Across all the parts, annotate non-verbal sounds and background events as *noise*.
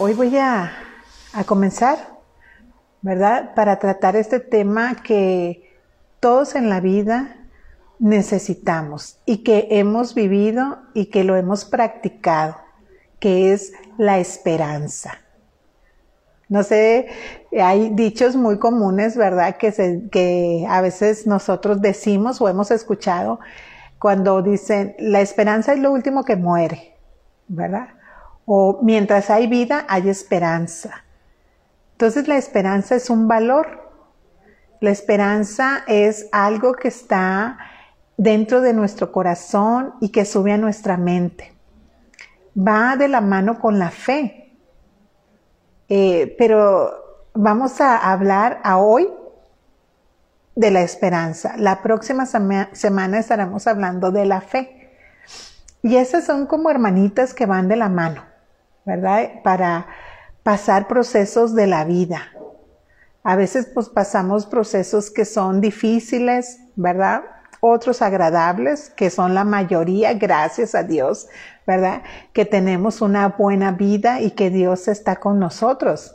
Hoy voy a, a comenzar, ¿verdad? Para tratar este tema que todos en la vida necesitamos y que hemos vivido y que lo hemos practicado, que es la esperanza. No sé, hay dichos muy comunes, ¿verdad? Que, se, que a veces nosotros decimos o hemos escuchado cuando dicen, la esperanza es lo último que muere, ¿verdad? O mientras hay vida, hay esperanza. Entonces la esperanza es un valor. La esperanza es algo que está dentro de nuestro corazón y que sube a nuestra mente. Va de la mano con la fe. Eh, pero vamos a hablar a hoy de la esperanza. La próxima semana estaremos hablando de la fe. Y esas son como hermanitas que van de la mano, ¿verdad? Para pasar procesos de la vida. A veces pues pasamos procesos que son difíciles, ¿verdad? Otros agradables, que son la mayoría, gracias a Dios, ¿verdad? Que tenemos una buena vida y que Dios está con nosotros.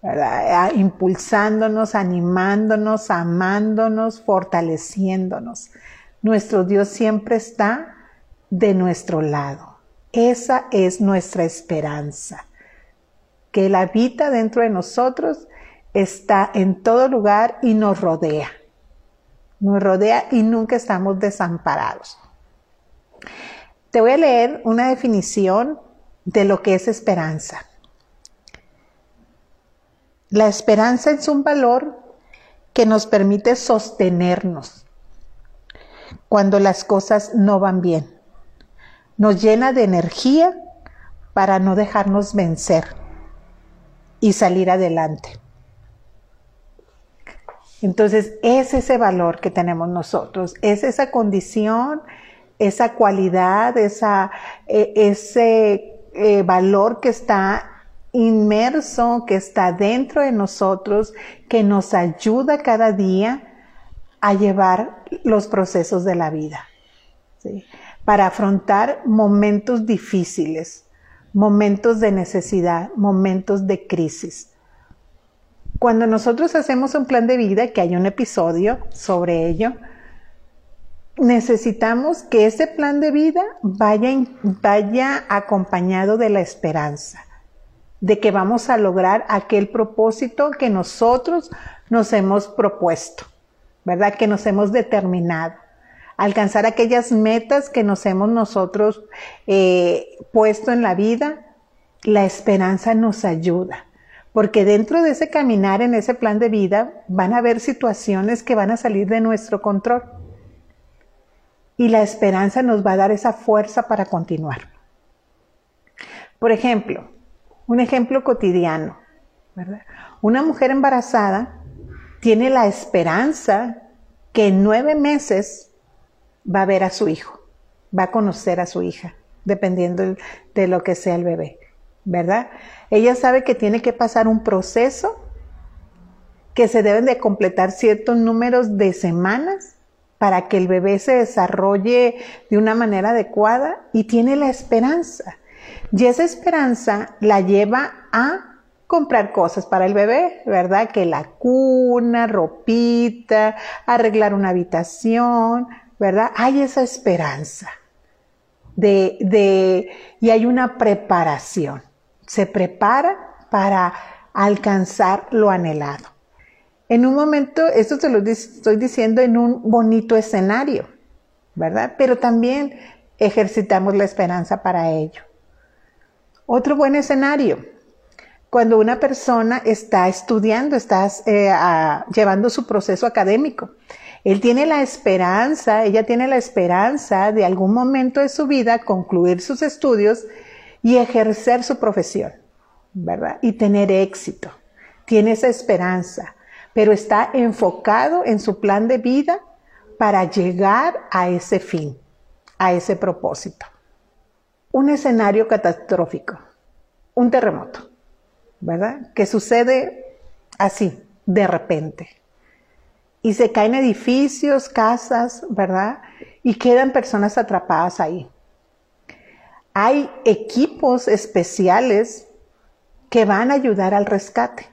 ¿verdad? impulsándonos, animándonos, amándonos, fortaleciéndonos. Nuestro Dios siempre está de nuestro lado. Esa es nuestra esperanza. Que Él habita dentro de nosotros, está en todo lugar y nos rodea. Nos rodea y nunca estamos desamparados. Te voy a leer una definición de lo que es esperanza. La esperanza es un valor que nos permite sostenernos cuando las cosas no van bien. Nos llena de energía para no dejarnos vencer y salir adelante. Entonces, es ese valor que tenemos nosotros, es esa condición, esa cualidad, esa, e, ese eh, valor que está inmerso que está dentro de nosotros, que nos ayuda cada día a llevar los procesos de la vida, para afrontar momentos difíciles, momentos de necesidad, momentos de crisis. Cuando nosotros hacemos un plan de vida, que hay un episodio sobre ello, necesitamos que ese plan de vida vaya, vaya acompañado de la esperanza de que vamos a lograr aquel propósito que nosotros nos hemos propuesto, ¿verdad? Que nos hemos determinado. Alcanzar aquellas metas que nos hemos nosotros eh, puesto en la vida, la esperanza nos ayuda. Porque dentro de ese caminar, en ese plan de vida, van a haber situaciones que van a salir de nuestro control. Y la esperanza nos va a dar esa fuerza para continuar. Por ejemplo, un ejemplo cotidiano, ¿verdad? Una mujer embarazada tiene la esperanza que en nueve meses va a ver a su hijo, va a conocer a su hija, dependiendo de lo que sea el bebé, ¿verdad? Ella sabe que tiene que pasar un proceso, que se deben de completar ciertos números de semanas para que el bebé se desarrolle de una manera adecuada y tiene la esperanza y esa esperanza la lleva a comprar cosas para el bebé, ¿verdad? Que la cuna, ropita, arreglar una habitación, ¿verdad? Hay esa esperanza de, de, y hay una preparación. Se prepara para alcanzar lo anhelado. En un momento, esto te lo estoy diciendo en un bonito escenario, ¿verdad? Pero también ejercitamos la esperanza para ello. Otro buen escenario, cuando una persona está estudiando, está eh, llevando su proceso académico. Él tiene la esperanza, ella tiene la esperanza de algún momento de su vida concluir sus estudios y ejercer su profesión, ¿verdad? Y tener éxito. Tiene esa esperanza, pero está enfocado en su plan de vida para llegar a ese fin, a ese propósito un escenario catastrófico, un terremoto, ¿verdad? Que sucede así, de repente. Y se caen edificios, casas, ¿verdad? Y quedan personas atrapadas ahí. Hay equipos especiales que van a ayudar al rescate.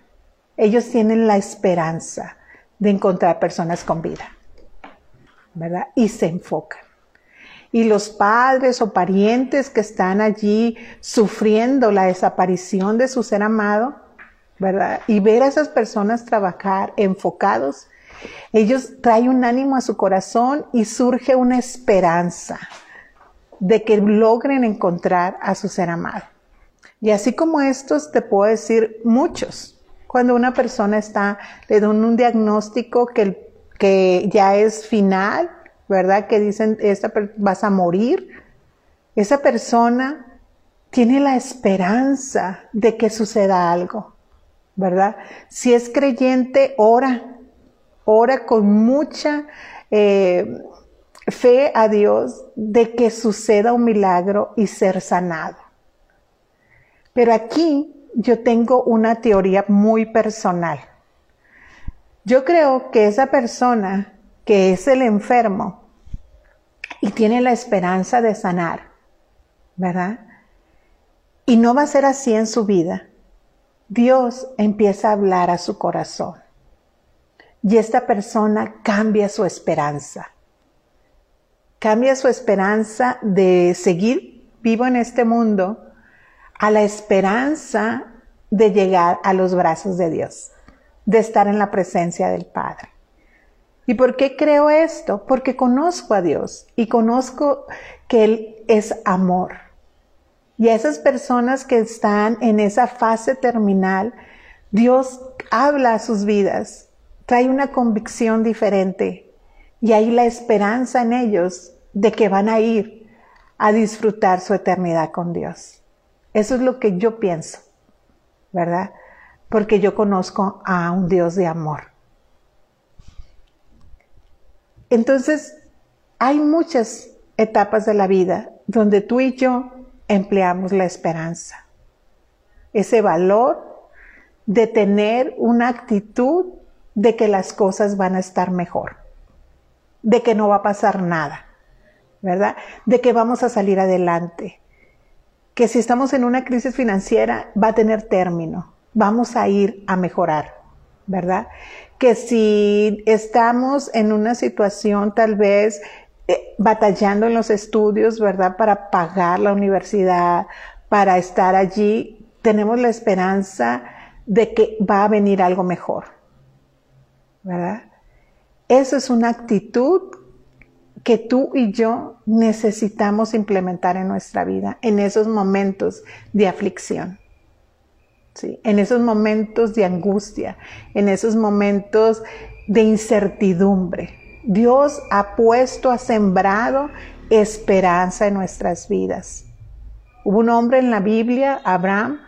Ellos tienen la esperanza de encontrar personas con vida, ¿verdad? Y se enfocan. Y los padres o parientes que están allí sufriendo la desaparición de su ser amado, ¿verdad? Y ver a esas personas trabajar enfocados, ellos traen un ánimo a su corazón y surge una esperanza de que logren encontrar a su ser amado. Y así como estos, te puedo decir muchos. Cuando una persona está, le dan un diagnóstico que, que ya es final, ¿verdad? Que dicen, esta, vas a morir. Esa persona tiene la esperanza de que suceda algo, ¿verdad? Si es creyente, ora, ora con mucha eh, fe a Dios de que suceda un milagro y ser sanado. Pero aquí yo tengo una teoría muy personal. Yo creo que esa persona que es el enfermo y tiene la esperanza de sanar, ¿verdad? Y no va a ser así en su vida. Dios empieza a hablar a su corazón y esta persona cambia su esperanza. Cambia su esperanza de seguir vivo en este mundo a la esperanza de llegar a los brazos de Dios, de estar en la presencia del Padre. ¿Y por qué creo esto? Porque conozco a Dios y conozco que Él es amor. Y a esas personas que están en esa fase terminal, Dios habla a sus vidas trae una convicción diferente y hay la esperanza en ellos de que van a ir a disfrutar su eternidad con Dios. Eso es lo que yo pienso, ¿verdad? Porque yo conozco a un Dios de amor. Entonces, hay muchas etapas de la vida donde tú y yo empleamos la esperanza, ese valor de tener una actitud de que las cosas van a estar mejor, de que no va a pasar nada, ¿verdad? De que vamos a salir adelante, que si estamos en una crisis financiera va a tener término, vamos a ir a mejorar, ¿verdad? Que si estamos en una situación tal vez eh, batallando en los estudios, ¿verdad? Para pagar la universidad, para estar allí, tenemos la esperanza de que va a venir algo mejor. ¿Verdad? Eso es una actitud que tú y yo necesitamos implementar en nuestra vida, en esos momentos de aflicción, ¿sí? en esos momentos de angustia, en esos momentos de incertidumbre. Dios ha puesto, ha sembrado esperanza en nuestras vidas. Hubo un hombre en la Biblia, Abraham,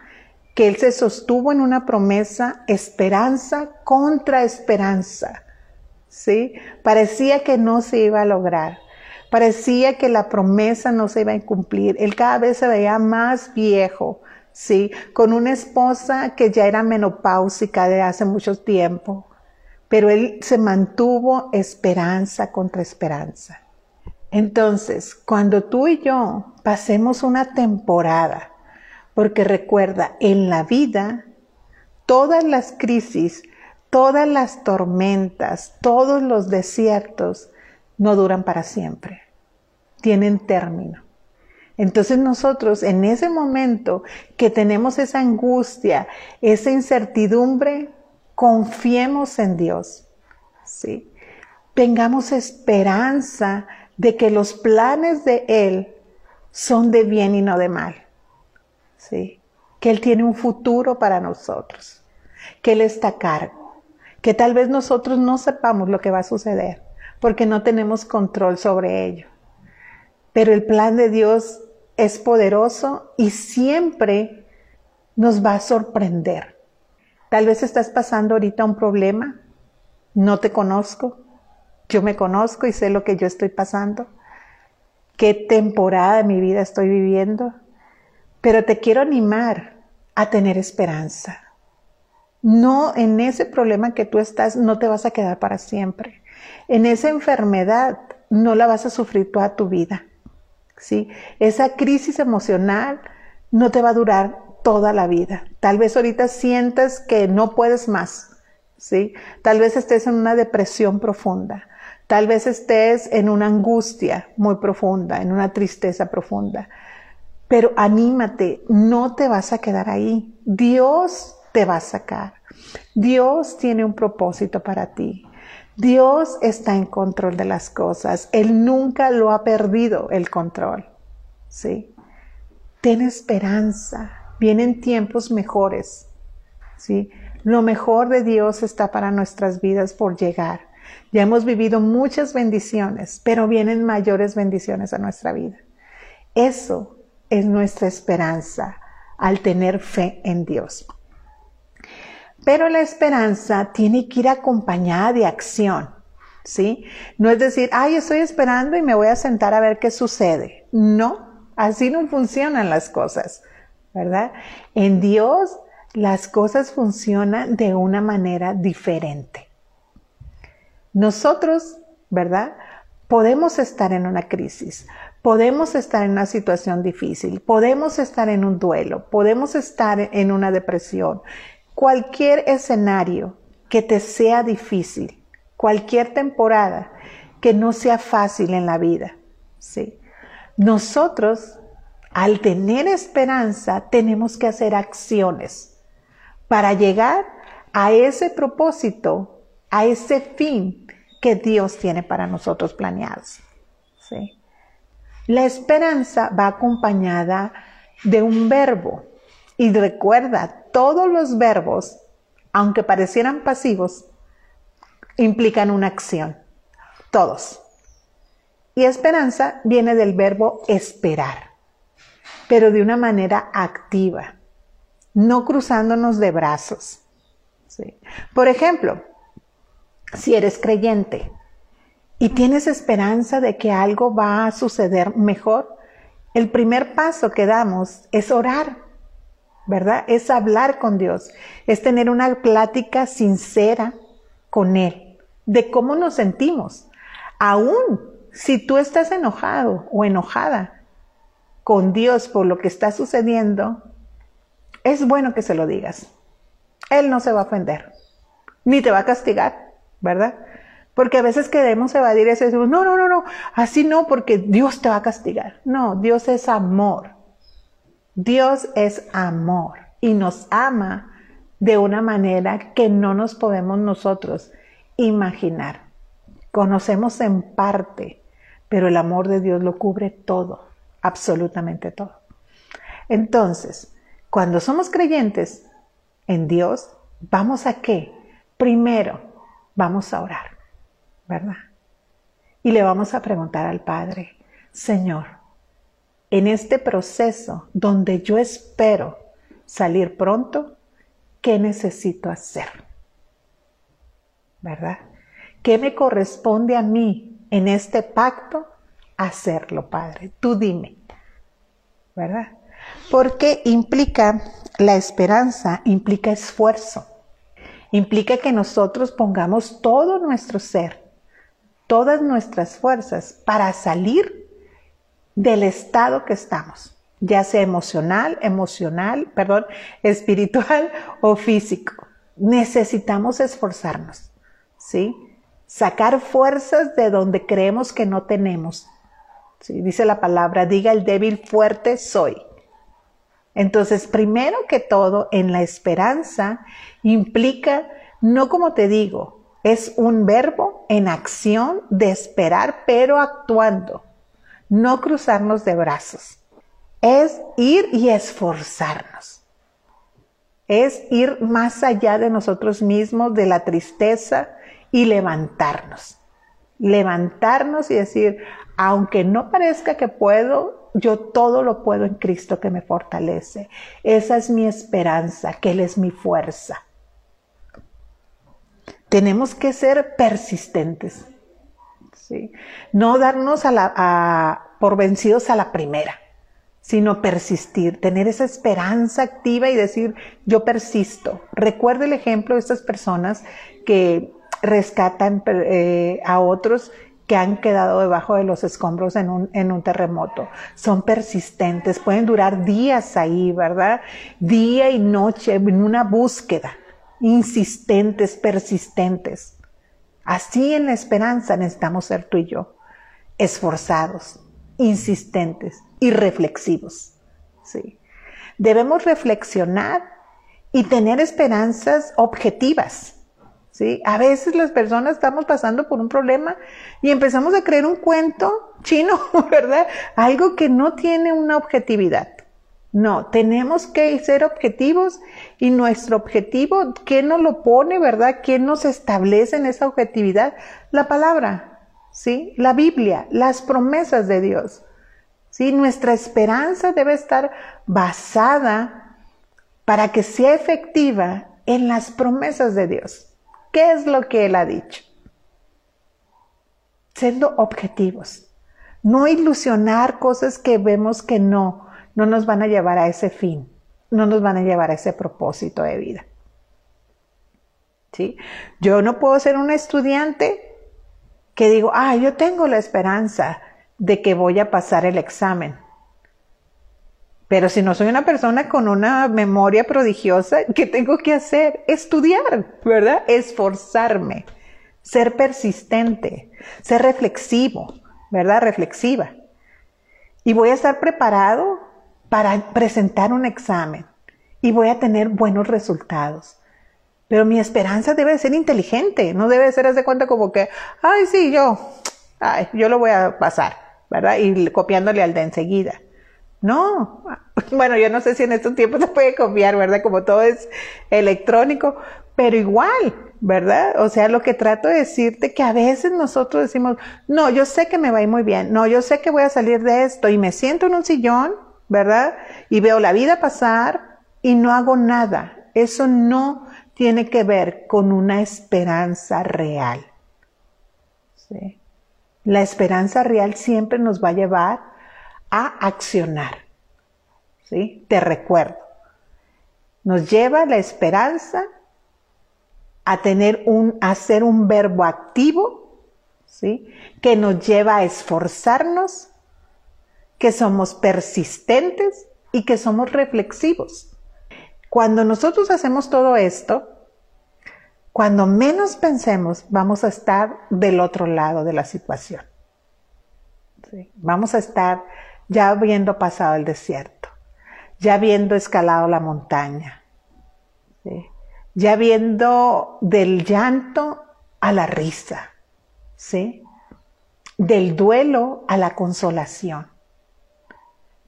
que él se sostuvo en una promesa, esperanza contra esperanza. ¿Sí? Parecía que no se iba a lograr. Parecía que la promesa no se iba a cumplir. Él cada vez se veía más viejo, ¿sí? Con una esposa que ya era menopáusica de hace mucho tiempo. Pero él se mantuvo esperanza contra esperanza. Entonces, cuando tú y yo pasemos una temporada porque recuerda, en la vida, todas las crisis, todas las tormentas, todos los desiertos no duran para siempre. Tienen término. Entonces nosotros en ese momento que tenemos esa angustia, esa incertidumbre, confiemos en Dios. ¿sí? Tengamos esperanza de que los planes de Él son de bien y no de mal. ¿Sí? Que Él tiene un futuro para nosotros, que Él está a cargo, que tal vez nosotros no sepamos lo que va a suceder, porque no tenemos control sobre ello. Pero el plan de Dios es poderoso y siempre nos va a sorprender. Tal vez estás pasando ahorita un problema, no te conozco, yo me conozco y sé lo que yo estoy pasando, qué temporada de mi vida estoy viviendo, pero te quiero animar a tener esperanza. No en ese problema que tú estás, no te vas a quedar para siempre. En esa enfermedad no la vas a sufrir toda tu vida. ¿sí? Esa crisis emocional no te va a durar toda la vida. Tal vez ahorita sientas que no puedes más, ¿sí? Tal vez estés en una depresión profunda. Tal vez estés en una angustia muy profunda, en una tristeza profunda. Pero anímate, no te vas a quedar ahí. Dios te va a sacar. Dios tiene un propósito para ti. Dios está en control de las cosas. Él nunca lo ha perdido el control. ¿Sí? Ten esperanza. Vienen tiempos mejores. ¿Sí? Lo mejor de Dios está para nuestras vidas por llegar. Ya hemos vivido muchas bendiciones, pero vienen mayores bendiciones a nuestra vida. Eso es nuestra esperanza al tener fe en Dios. Pero la esperanza tiene que ir acompañada de acción, ¿sí? No es decir, ay, estoy esperando y me voy a sentar a ver qué sucede. No, así no funcionan las cosas, ¿verdad? En Dios las cosas funcionan de una manera diferente. Nosotros, ¿verdad? Podemos estar en una crisis, podemos estar en una situación difícil, podemos estar en un duelo, podemos estar en una depresión, cualquier escenario que te sea difícil, cualquier temporada que no sea fácil en la vida, ¿sí? Nosotros, al tener esperanza, tenemos que hacer acciones para llegar a ese propósito, a ese fin que Dios tiene para nosotros planeados. ¿sí? La esperanza va acompañada de un verbo. Y recuerda, todos los verbos, aunque parecieran pasivos, implican una acción. Todos. Y esperanza viene del verbo esperar, pero de una manera activa, no cruzándonos de brazos. Por ejemplo, si eres creyente y tienes esperanza de que algo va a suceder mejor, el primer paso que damos es orar ¿verdad? Es hablar con Dios, es tener una plática sincera con Él, de cómo nos sentimos. Aún si tú estás enojado o enojada con Dios por lo que está sucediendo, es bueno que se lo digas. Él no se va a ofender, ni te va a castigar, ¿verdad? Porque a veces queremos evadir eso y decimos, no, no, no, no, así no, porque Dios te va a castigar. No, Dios es amor. Dios es amor y nos ama de una manera que no nos podemos nosotros imaginar. Conocemos en parte, pero el amor de Dios lo cubre todo, absolutamente todo. Entonces, cuando somos creyentes en Dios, ¿vamos a qué? Primero, vamos a orar, ¿verdad? Y le vamos a preguntar al Padre, Señor, en este proceso donde yo espero salir pronto, ¿qué necesito hacer? ¿Verdad? ¿Qué me corresponde a mí en este pacto hacerlo, Padre? Tú dime. ¿Verdad? Porque implica la esperanza, implica esfuerzo, implica que nosotros pongamos todo nuestro ser, todas nuestras fuerzas para salir del estado que estamos, ya sea emocional, emocional, perdón, espiritual *laughs* o físico. Necesitamos esforzarnos, ¿sí? Sacar fuerzas de donde creemos que no tenemos. ¿sí? Dice la palabra, diga el débil fuerte soy. Entonces, primero que todo, en la esperanza implica, no como te digo, es un verbo en acción de esperar, pero actuando no cruzarnos de brazos, es ir y esforzarnos. Es ir más allá de nosotros mismos, de la tristeza y levantarnos. Levantarnos y decir, aunque no parezca que puedo, yo todo lo puedo en Cristo que me fortalece. Esa es mi esperanza, que Él es mi fuerza. Tenemos que ser persistentes. No darnos a la, por vencidos a la primera, sino persistir, tener esa esperanza activa y decir, yo persisto. Recuerda el ejemplo de estas personas que rescatan eh, a otros que han quedado debajo de los escombros en un, en un terremoto. Son persistentes, pueden durar días ahí, ¿verdad? Día y noche en una búsqueda, insistentes, persistentes. Así en la esperanza necesitamos ser tú y yo, esforzados, insistentes y reflexivos. ¿sí? Debemos reflexionar y tener esperanzas objetivas ¿sí? A veces las personas estamos pasando por un problema y empezamos a creer un cuento chino, *laughs* ¿verdad? Algo que no tiene una objetividad. No, tenemos que ser objetivos y nuestro objetivo, ¿quién nos lo pone, verdad? ¿Quién nos establece en esa objetividad? La palabra, ¿sí? La Biblia, las promesas de Dios. ¿Sí? Nuestra esperanza debe estar basada para que sea efectiva en las promesas de Dios. ¿Qué es lo que Él ha dicho? Siendo objetivos. No ilusionar cosas que vemos que no, no nos van a llevar a ese fin, no nos van a llevar a ese propósito de vida. ¿Sí? Yo no puedo ser un estudiante que digo, ah, yo tengo la esperanza de que voy a pasar el examen. Pero si no soy una persona con una memoria prodigiosa, ¿qué tengo que hacer? Estudiar, ¿verdad? Esforzarme, ser persistente, ser reflexivo, ¿verdad? Reflexiva. Y voy a estar preparado para presentar un examen y voy a tener buenos resultados. Pero mi esperanza debe ser inteligente, no debe ser de cuenta como que, ay, sí, yo, ay, yo lo voy a pasar, ¿verdad? Y copiándole al de enseguida. No, *laughs* bueno, yo no sé si en estos tiempos *laughs* se puede copiar, ¿verdad? Como todo es electrónico, pero igual, ¿verdad? O sea, lo que trato de decirte que a veces nosotros decimos, no, yo sé que me va a ir muy bien, no, yo sé que voy a salir de esto y me siento en un sillón, ¿verdad? Y veo la vida pasar y no hago nada. Eso no tiene que ver con una esperanza real. ¿sí? La esperanza real siempre nos va a llevar a accionar. ¿Sí? Te recuerdo. Nos lleva la esperanza a tener un, a ser un verbo activo, ¿sí? Que nos lleva a esforzarnos, que somos persistentes y que somos reflexivos. Cuando nosotros hacemos todo esto, cuando menos pensemos, vamos a estar del otro lado de la situación. Vamos a estar ya habiendo pasado el desierto, ya habiendo escalado la montaña, ya viendo del llanto a la risa, del duelo a la consolación.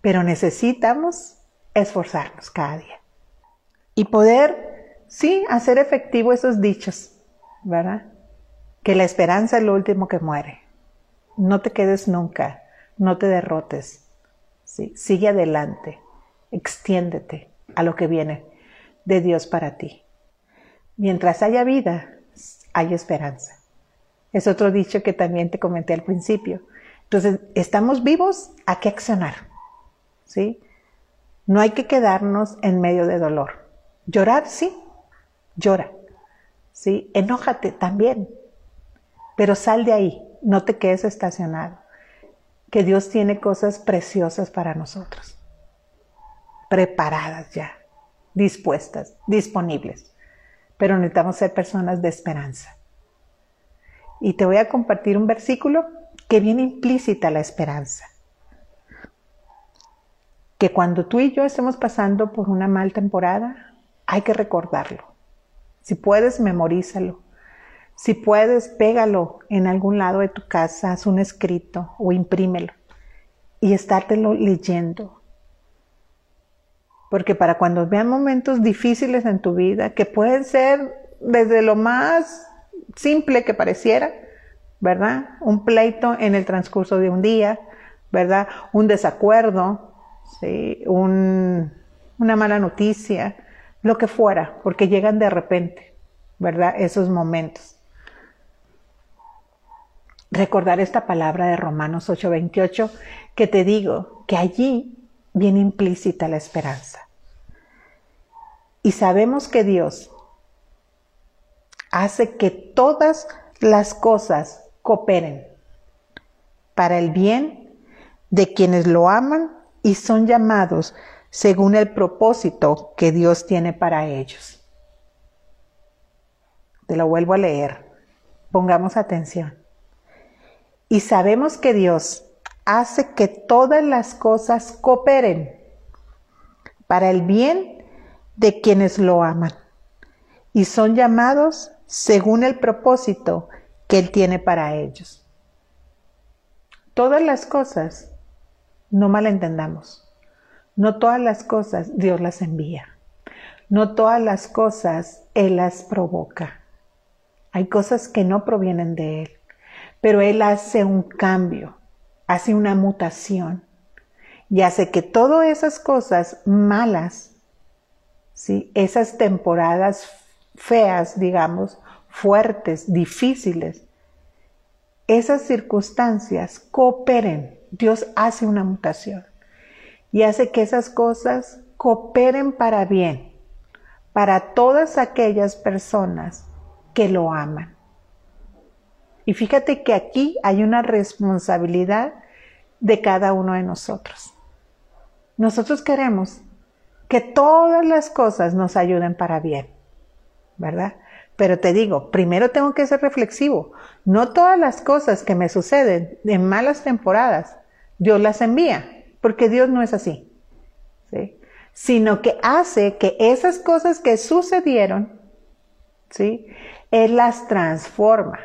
Pero necesitamos esforzarnos cada día y poder, sí, hacer efectivo esos dichos, ¿verdad? Que la esperanza es lo último que muere. No te quedes nunca, no te derrotes, Sigue adelante, extiéndete a lo que viene de Dios para ti. Mientras haya vida, hay esperanza. Es otro dicho que también te comenté al principio. Entonces, estamos vivos, hay que accionar. ¿Sí? No hay que quedarnos en medio de dolor. Llorar, sí, llora. ¿Sí? Enójate también. Pero sal de ahí, no te quedes estacionado que Dios tiene cosas preciosas para nosotros, preparadas ya, dispuestas, disponibles. Pero necesitamos ser personas de esperanza. Y te voy a compartir un versículo que viene implícita la esperanza. Que cuando tú y yo estemos pasando por una mal temporada, hay que recordarlo. Si puedes, memorízalo si puedes, pégalo en algún lado de tu casa, haz un escrito o imprímelo y estártelo leyendo. Porque para cuando vean momentos difíciles en tu vida, que pueden ser desde lo más simple que pareciera, ¿verdad? Un pleito en el transcurso de un día, ¿verdad? Un desacuerdo, ¿sí? una mala noticia, lo que fuera, porque llegan de repente, ¿verdad? Esos momentos recordar esta palabra de Romanos 8:28 que te digo que allí viene implícita la esperanza. Y sabemos que Dios hace que todas las cosas cooperen para el bien de quienes lo aman y son llamados según el propósito que Dios tiene para ellos. Te lo vuelvo a leer. Pongamos atención. Y sabemos que Dios hace que todas las cosas cooperen para el bien de quienes lo aman y son llamados según el propósito que Él tiene para ellos. Todas las cosas, no malentendamos, no todas las cosas Dios las envía, no todas las cosas Él las provoca. Hay cosas que no provienen de Él, pero Él hace un cambio, hace una mutación y hace que todas esas cosas malas, ¿sí? esas temporadas feas, digamos, fuertes, difíciles, esas circunstancias cooperen. Dios hace una mutación y hace que esas cosas cooperen para bien, para todas aquellas personas que lo aman. Y fíjate que aquí hay una responsabilidad de cada uno de nosotros. Nosotros queremos que todas las cosas nos ayuden para bien, ¿verdad? Pero te digo, primero tengo que ser reflexivo. No todas las cosas que me suceden en malas temporadas, Dios las envía, porque Dios no es así. ¿sí? Sino que hace que esas cosas que sucedieron, ¿sí? Él las transforma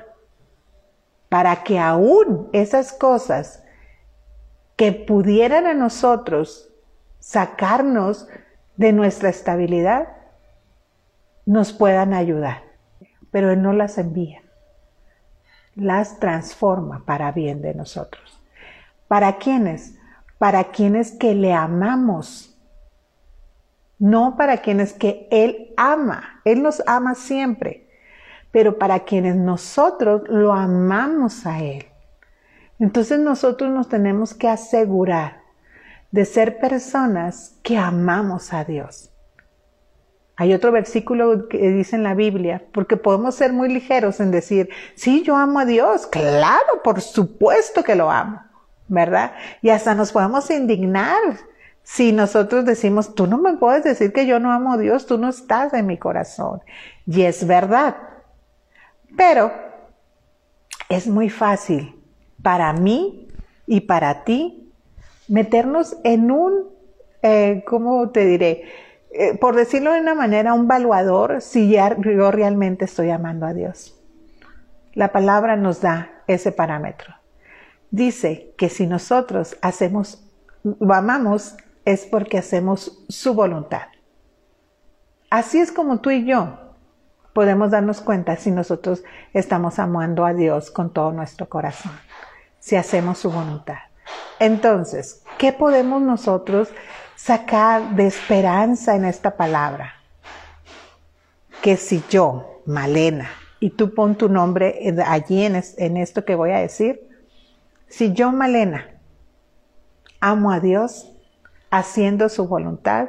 para que aún esas cosas que pudieran a nosotros sacarnos de nuestra estabilidad, nos puedan ayudar. Pero Él no las envía, las transforma para bien de nosotros. ¿Para quiénes? Para quienes que le amamos, no para quienes que Él ama. Él nos ama siempre, pero para quienes nosotros lo amamos a Él. Entonces nosotros nos tenemos que asegurar de ser personas que amamos a Dios. Hay otro versículo que dice en la Biblia, porque podemos ser muy ligeros en decir, sí, yo amo a Dios, claro, por supuesto que lo amo, ¿verdad? Y hasta nos podemos indignar si nosotros decimos, tú no me puedes decir que yo no amo a Dios, tú no estás en mi corazón. Y es verdad. Pero es muy fácil para mí y para ti meternos en un, eh, ¿cómo te diré? Eh, por decirlo de una manera, un valuador si ya, yo realmente estoy amando a Dios. La palabra nos da ese parámetro. Dice que si nosotros hacemos, lo amamos, es porque hacemos su voluntad. Así es como tú y yo podemos darnos cuenta si nosotros estamos amando a Dios con todo nuestro corazón, si hacemos su voluntad. Entonces, ¿qué podemos nosotros sacar de esperanza en esta palabra. Que si yo, Malena, y tú pon tu nombre allí en, en esto que voy a decir, si yo, Malena, amo a Dios, haciendo su voluntad,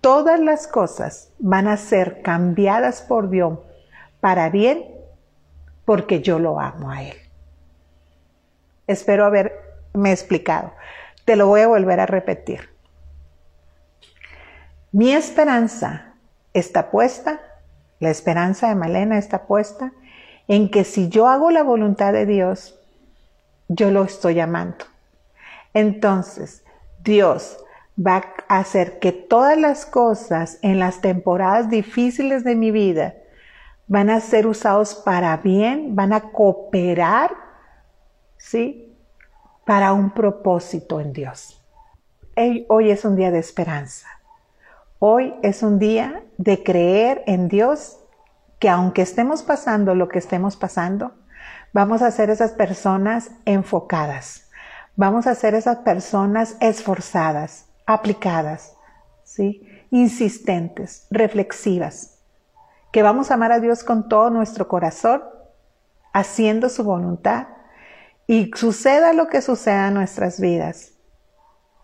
todas las cosas van a ser cambiadas por Dios para bien porque yo lo amo a Él. Espero haberme explicado. Te lo voy a volver a repetir. Mi esperanza está puesta, la esperanza de Malena está puesta en que si yo hago la voluntad de Dios, yo lo estoy amando. Entonces, Dios va a hacer que todas las cosas en las temporadas difíciles de mi vida van a ser usados para bien, van a cooperar, ¿sí? Para un propósito en Dios. Hoy es un día de esperanza. Hoy es un día de creer en Dios que aunque estemos pasando lo que estemos pasando, vamos a ser esas personas enfocadas, vamos a ser esas personas esforzadas, aplicadas, ¿sí? insistentes, reflexivas, que vamos a amar a Dios con todo nuestro corazón, haciendo su voluntad y suceda lo que suceda en nuestras vidas.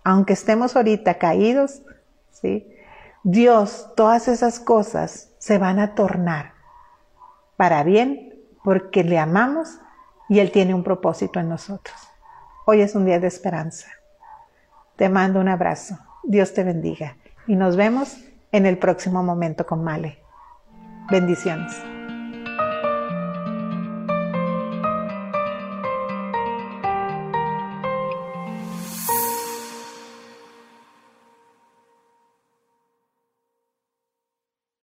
Aunque estemos ahorita caídos, ¿sí? Dios, todas esas cosas se van a tornar para bien porque le amamos y Él tiene un propósito en nosotros. Hoy es un día de esperanza. Te mando un abrazo. Dios te bendiga. Y nos vemos en el próximo momento con Male. Bendiciones.